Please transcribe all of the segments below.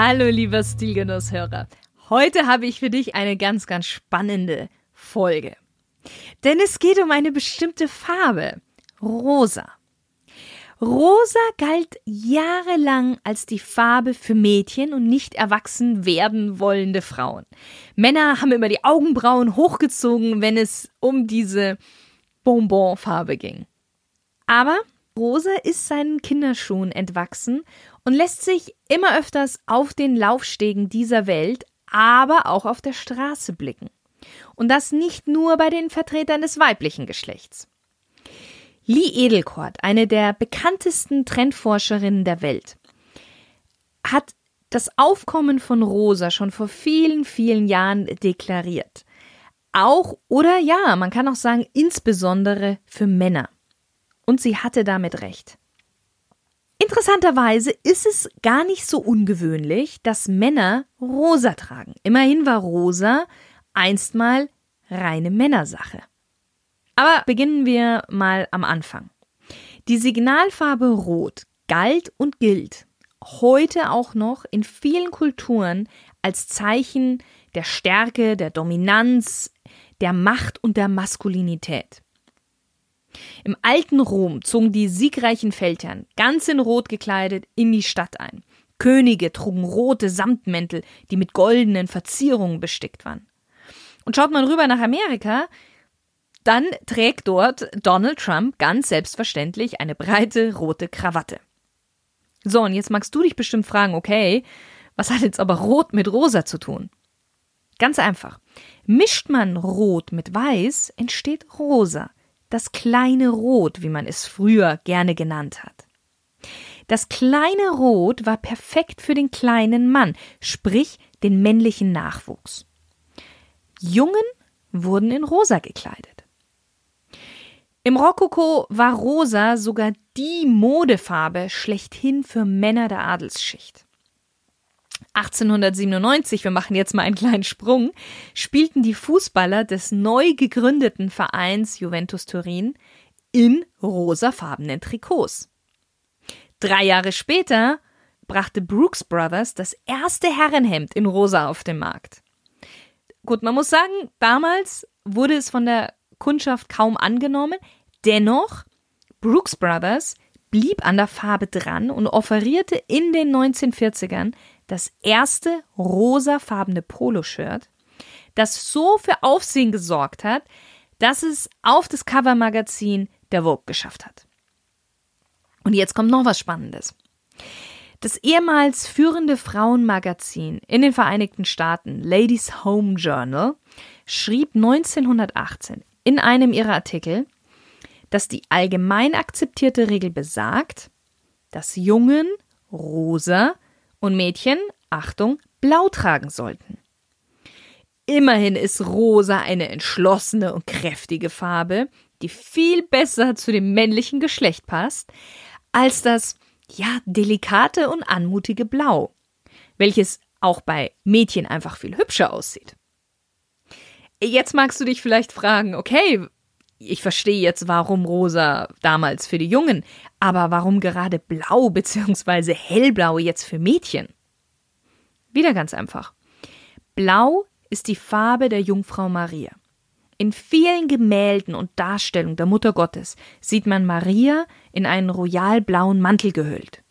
Hallo lieber Stilgenusshörer. Heute habe ich für dich eine ganz, ganz spannende Folge. Denn es geht um eine bestimmte Farbe. Rosa. Rosa galt jahrelang als die Farbe für Mädchen und nicht erwachsen werden wollende Frauen. Männer haben immer die Augenbrauen hochgezogen, wenn es um diese Bonbonfarbe ging. Aber Rosa ist seinen Kinderschuhen entwachsen und lässt sich immer öfters auf den Laufstegen dieser Welt, aber auch auf der Straße blicken. Und das nicht nur bei den Vertretern des weiblichen Geschlechts. Lee Edelkort, eine der bekanntesten Trendforscherinnen der Welt, hat das Aufkommen von Rosa schon vor vielen, vielen Jahren deklariert. Auch oder ja, man kann auch sagen, insbesondere für Männer. Und sie hatte damit recht. Interessanterweise ist es gar nicht so ungewöhnlich, dass Männer rosa tragen. Immerhin war rosa einstmal reine Männersache. Aber beginnen wir mal am Anfang. Die Signalfarbe Rot galt und gilt heute auch noch in vielen Kulturen als Zeichen der Stärke, der Dominanz, der Macht und der Maskulinität. Im alten Rom zogen die siegreichen Feldherren, ganz in Rot gekleidet, in die Stadt ein. Könige trugen rote Samtmäntel, die mit goldenen Verzierungen bestickt waren. Und schaut man rüber nach Amerika, dann trägt dort Donald Trump ganz selbstverständlich eine breite rote Krawatte. So, und jetzt magst du dich bestimmt fragen, okay, was hat jetzt aber Rot mit Rosa zu tun? Ganz einfach. Mischt man Rot mit Weiß, entsteht Rosa das kleine Rot, wie man es früher gerne genannt hat. Das kleine Rot war perfekt für den kleinen Mann, sprich den männlichen Nachwuchs. Jungen wurden in rosa gekleidet. Im Rokoko war rosa sogar die Modefarbe schlechthin für Männer der Adelsschicht. 1897, wir machen jetzt mal einen kleinen Sprung, spielten die Fußballer des neu gegründeten Vereins Juventus Turin in rosafarbenen Trikots. Drei Jahre später brachte Brooks Brothers das erste Herrenhemd in rosa auf den Markt. Gut, man muss sagen, damals wurde es von der Kundschaft kaum angenommen, dennoch Brooks Brothers blieb an der Farbe dran und offerierte in den 1940ern das erste rosafarbene Poloshirt, das so für Aufsehen gesorgt hat, dass es auf das Covermagazin der Vogue geschafft hat. Und jetzt kommt noch was Spannendes. Das ehemals führende Frauenmagazin in den Vereinigten Staaten, Ladies Home Journal, schrieb 1918 in einem ihrer Artikel, dass die allgemein akzeptierte Regel besagt, dass Jungen rosa und Mädchen, Achtung, blau tragen sollten. Immerhin ist rosa eine entschlossene und kräftige Farbe, die viel besser zu dem männlichen Geschlecht passt, als das, ja, delikate und anmutige Blau, welches auch bei Mädchen einfach viel hübscher aussieht. Jetzt magst du dich vielleicht fragen, okay, ich verstehe jetzt, warum rosa damals für die Jungen, aber warum gerade blau bzw. hellblau jetzt für Mädchen? Wieder ganz einfach. Blau ist die Farbe der Jungfrau Maria. In vielen Gemälden und Darstellungen der Mutter Gottes sieht man Maria in einen royalblauen Mantel gehüllt.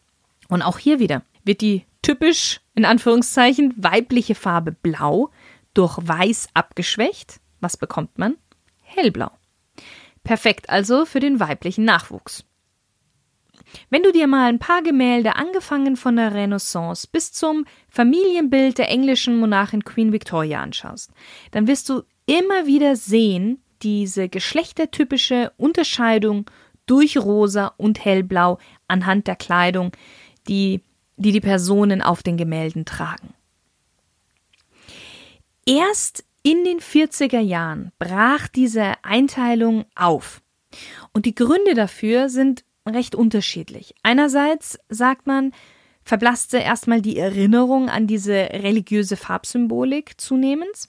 Und auch hier wieder wird die typisch, in Anführungszeichen, weibliche Farbe Blau durch Weiß abgeschwächt. Was bekommt man? Hellblau. Perfekt also für den weiblichen Nachwuchs. Wenn du dir mal ein paar Gemälde, angefangen von der Renaissance bis zum Familienbild der englischen Monarchin Queen Victoria anschaust, dann wirst du immer wieder sehen, diese geschlechtertypische Unterscheidung durch rosa und hellblau anhand der Kleidung, die die die Personen auf den Gemälden tragen. Erst in den 40er Jahren brach diese Einteilung auf. Und die Gründe dafür sind recht unterschiedlich. Einerseits sagt man, verblasste erstmal die Erinnerung an diese religiöse Farbsymbolik zunehmend.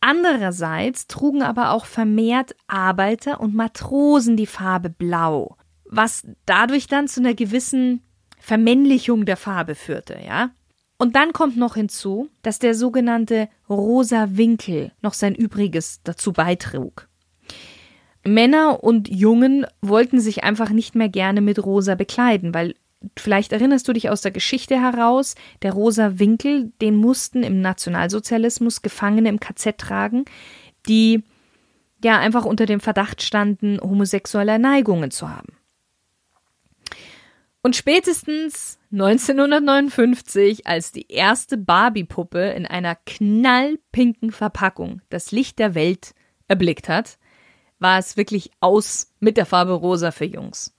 Andererseits trugen aber auch vermehrt Arbeiter und Matrosen die Farbe Blau, was dadurch dann zu einer gewissen Vermännlichung der Farbe führte, ja. Und dann kommt noch hinzu, dass der sogenannte rosa Winkel noch sein Übriges dazu beitrug. Männer und Jungen wollten sich einfach nicht mehr gerne mit rosa bekleiden, weil vielleicht erinnerst du dich aus der Geschichte heraus, der rosa Winkel, den mussten im Nationalsozialismus Gefangene im KZ tragen, die ja einfach unter dem Verdacht standen, homosexuelle Neigungen zu haben. Und spätestens 1959, als die erste Barbie-Puppe in einer knallpinken Verpackung das Licht der Welt erblickt hat, war es wirklich aus mit der Farbe rosa für Jungs.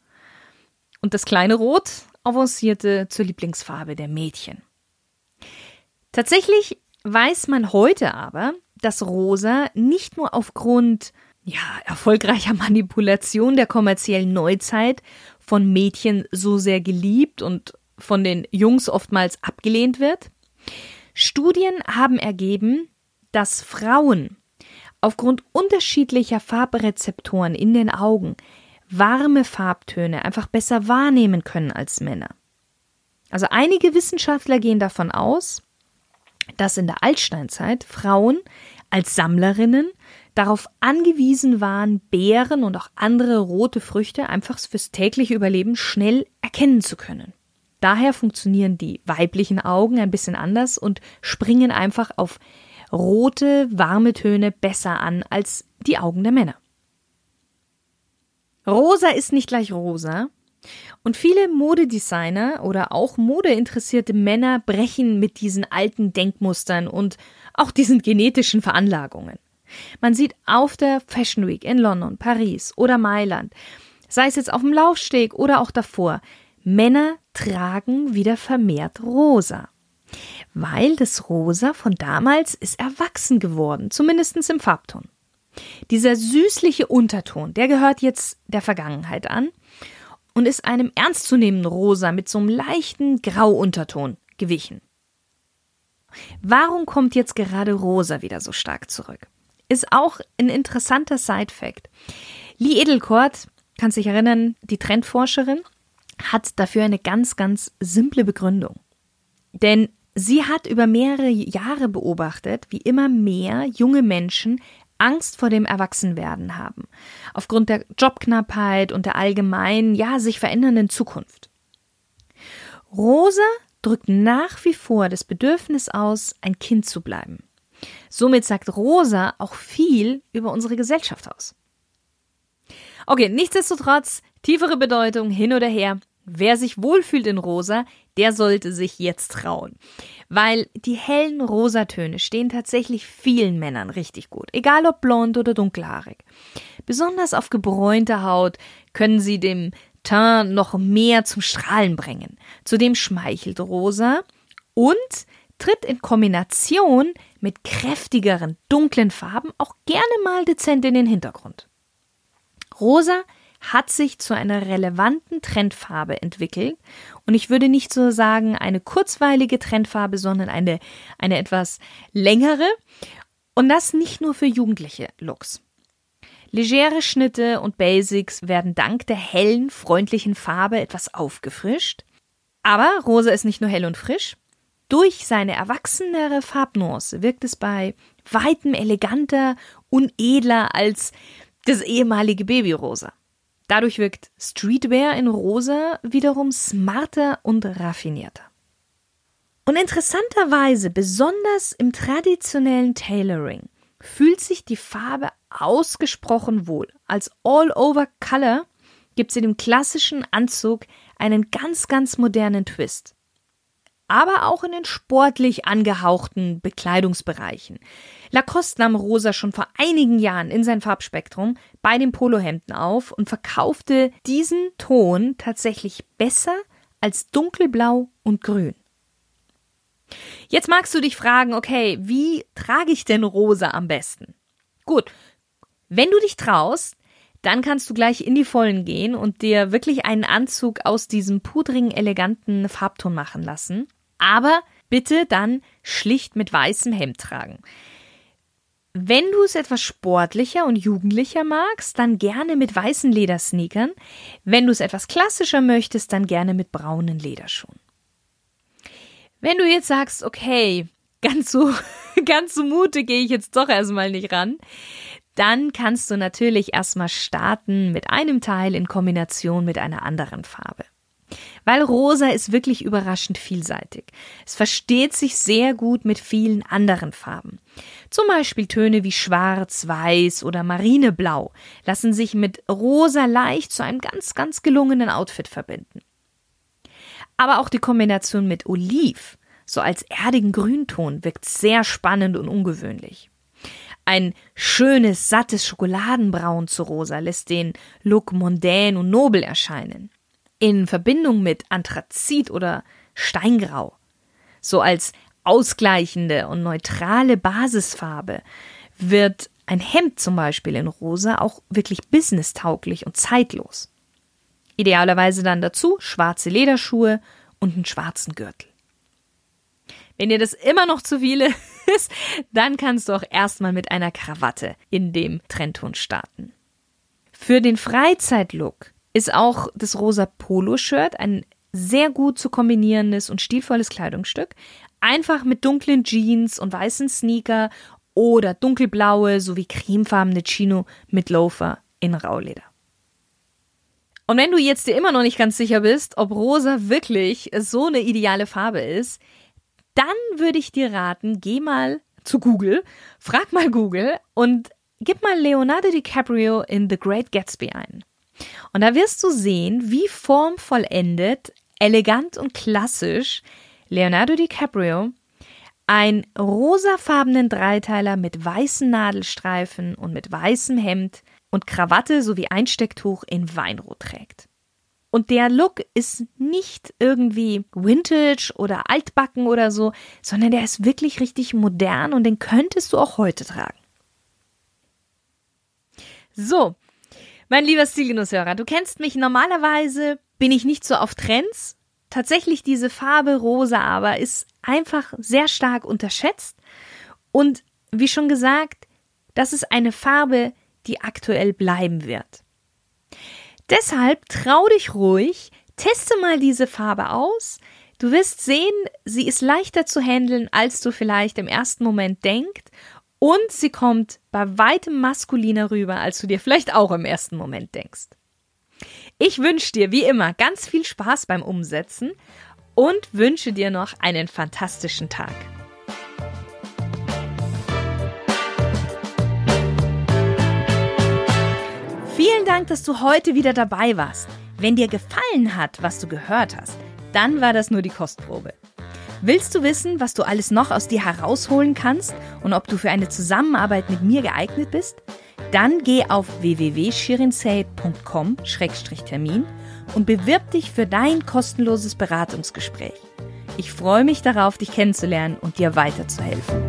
Und das kleine Rot avancierte zur Lieblingsfarbe der Mädchen. Tatsächlich weiß man heute aber, dass Rosa nicht nur aufgrund ja, erfolgreicher Manipulation der kommerziellen Neuzeit von Mädchen so sehr geliebt und von den Jungs oftmals abgelehnt wird. Studien haben ergeben, dass Frauen aufgrund unterschiedlicher Farbrezeptoren in den Augen warme Farbtöne einfach besser wahrnehmen können als Männer. Also einige Wissenschaftler gehen davon aus, dass in der Altsteinzeit Frauen als Sammlerinnen darauf angewiesen waren, Beeren und auch andere rote Früchte einfach fürs tägliche Überleben schnell erkennen zu können. Daher funktionieren die weiblichen Augen ein bisschen anders und springen einfach auf rote, warme Töne besser an als die Augen der Männer. Rosa ist nicht gleich rosa. Und viele Modedesigner oder auch modeinteressierte Männer brechen mit diesen alten Denkmustern und auch diesen genetischen Veranlagungen. Man sieht auf der Fashion Week in London, Paris oder Mailand, sei es jetzt auf dem Laufsteg oder auch davor, Männer tragen wieder vermehrt rosa. Weil das Rosa von damals ist erwachsen geworden, zumindest im Farbton. Dieser süßliche Unterton, der gehört jetzt der Vergangenheit an und ist einem ernstzunehmenden Rosa mit so einem leichten Grauunterton gewichen. Warum kommt jetzt gerade Rosa wieder so stark zurück? Ist auch ein interessanter Side-Fact. Lee Edelkort, kann sich erinnern, die Trendforscherin, hat dafür eine ganz, ganz simple Begründung. Denn sie hat über mehrere Jahre beobachtet, wie immer mehr junge Menschen Angst vor dem Erwachsenwerden haben, aufgrund der Jobknappheit und der allgemeinen, ja, sich verändernden Zukunft. Rosa drückt nach wie vor das Bedürfnis aus, ein Kind zu bleiben. Somit sagt Rosa auch viel über unsere Gesellschaft aus. Okay, nichtsdestotrotz, tiefere Bedeutung hin oder her. Wer sich wohlfühlt in Rosa, der sollte sich jetzt trauen. Weil die hellen Rosatöne stehen tatsächlich vielen Männern richtig gut, egal ob blond oder dunkelhaarig. Besonders auf gebräunter Haut können sie dem Teint noch mehr zum Strahlen bringen. Zudem schmeichelt Rosa und tritt in Kombination mit kräftigeren, dunklen Farben auch gerne mal dezent in den Hintergrund. Rosa hat sich zu einer relevanten Trendfarbe entwickelt. Und ich würde nicht so sagen eine kurzweilige Trendfarbe, sondern eine, eine etwas längere. Und das nicht nur für jugendliche Looks. Legere Schnitte und Basics werden dank der hellen, freundlichen Farbe etwas aufgefrischt. Aber rosa ist nicht nur hell und frisch. Durch seine erwachsenere Farbnuance wirkt es bei weitem eleganter und edler als das ehemalige Babyrosa. Dadurch wirkt Streetwear in rosa wiederum smarter und raffinierter. Und interessanterweise, besonders im traditionellen Tailoring, fühlt sich die Farbe ausgesprochen wohl. Als All-Over-Color gibt sie dem klassischen Anzug einen ganz, ganz modernen Twist aber auch in den sportlich angehauchten Bekleidungsbereichen. Lacoste nahm Rosa schon vor einigen Jahren in sein Farbspektrum bei den Polohemden auf und verkaufte diesen Ton tatsächlich besser als dunkelblau und grün. Jetzt magst du dich fragen, okay, wie trage ich denn rosa am besten? Gut, wenn du dich traust, dann kannst du gleich in die Vollen gehen und dir wirklich einen Anzug aus diesem pudrigen, eleganten Farbton machen lassen. Aber bitte dann schlicht mit weißem Hemd tragen. Wenn du es etwas sportlicher und jugendlicher magst, dann gerne mit weißen Ledersneakern. Wenn du es etwas klassischer möchtest, dann gerne mit braunen Lederschuhen. Wenn du jetzt sagst, okay, ganz so, ganz so mutig gehe ich jetzt doch erstmal nicht ran, dann kannst du natürlich erstmal starten mit einem Teil in Kombination mit einer anderen Farbe. Weil rosa ist wirklich überraschend vielseitig. Es versteht sich sehr gut mit vielen anderen Farben. Zum Beispiel Töne wie Schwarz, Weiß oder Marineblau lassen sich mit rosa leicht zu einem ganz, ganz gelungenen Outfit verbinden. Aber auch die Kombination mit Oliv, so als erdigen Grünton, wirkt sehr spannend und ungewöhnlich. Ein schönes, sattes Schokoladenbraun zu rosa lässt den Look mondän und nobel erscheinen. In Verbindung mit Anthrazit oder Steingrau. So als ausgleichende und neutrale Basisfarbe wird ein Hemd zum Beispiel in rosa auch wirklich businesstauglich und zeitlos. Idealerweise dann dazu schwarze Lederschuhe und einen schwarzen Gürtel. Wenn dir das immer noch zu viele ist, dann kannst du auch erstmal mit einer Krawatte in dem Trendton starten. Für den Freizeitlook ist auch das rosa Poloshirt ein sehr gut zu kombinierendes und stilvolles Kleidungsstück. Einfach mit dunklen Jeans und weißen Sneaker oder dunkelblaue sowie cremefarbene Chino mit Loafer in Rauleder. Und wenn du jetzt dir immer noch nicht ganz sicher bist, ob rosa wirklich so eine ideale Farbe ist, dann würde ich dir raten, geh mal zu Google, frag mal Google und gib mal Leonardo DiCaprio in The Great Gatsby ein. Und da wirst du sehen, wie formvollendet, elegant und klassisch Leonardo DiCaprio ein rosafarbenen Dreiteiler mit weißen Nadelstreifen und mit weißem Hemd und Krawatte sowie Einstecktuch in Weinrot trägt. Und der Look ist nicht irgendwie vintage oder altbacken oder so, sondern der ist wirklich richtig modern und den könntest du auch heute tragen. So, mein lieber Stilgenusshörer, du kennst mich normalerweise, bin ich nicht so auf Trends. Tatsächlich diese Farbe rosa aber ist einfach sehr stark unterschätzt. Und wie schon gesagt, das ist eine Farbe, die aktuell bleiben wird. Deshalb trau dich ruhig, teste mal diese Farbe aus. Du wirst sehen, sie ist leichter zu handeln, als du vielleicht im ersten Moment denkst. Und sie kommt bei weitem maskuliner rüber, als du dir vielleicht auch im ersten Moment denkst. Ich wünsche dir wie immer ganz viel Spaß beim Umsetzen und wünsche dir noch einen fantastischen Tag. Vielen Dank, dass du heute wieder dabei warst. Wenn dir gefallen hat, was du gehört hast, dann war das nur die Kostprobe. Willst du wissen, was du alles noch aus dir herausholen kannst und ob du für eine Zusammenarbeit mit mir geeignet bist? Dann geh auf www.shirinsei.com-termin und bewirb dich für dein kostenloses Beratungsgespräch. Ich freue mich darauf, dich kennenzulernen und dir weiterzuhelfen.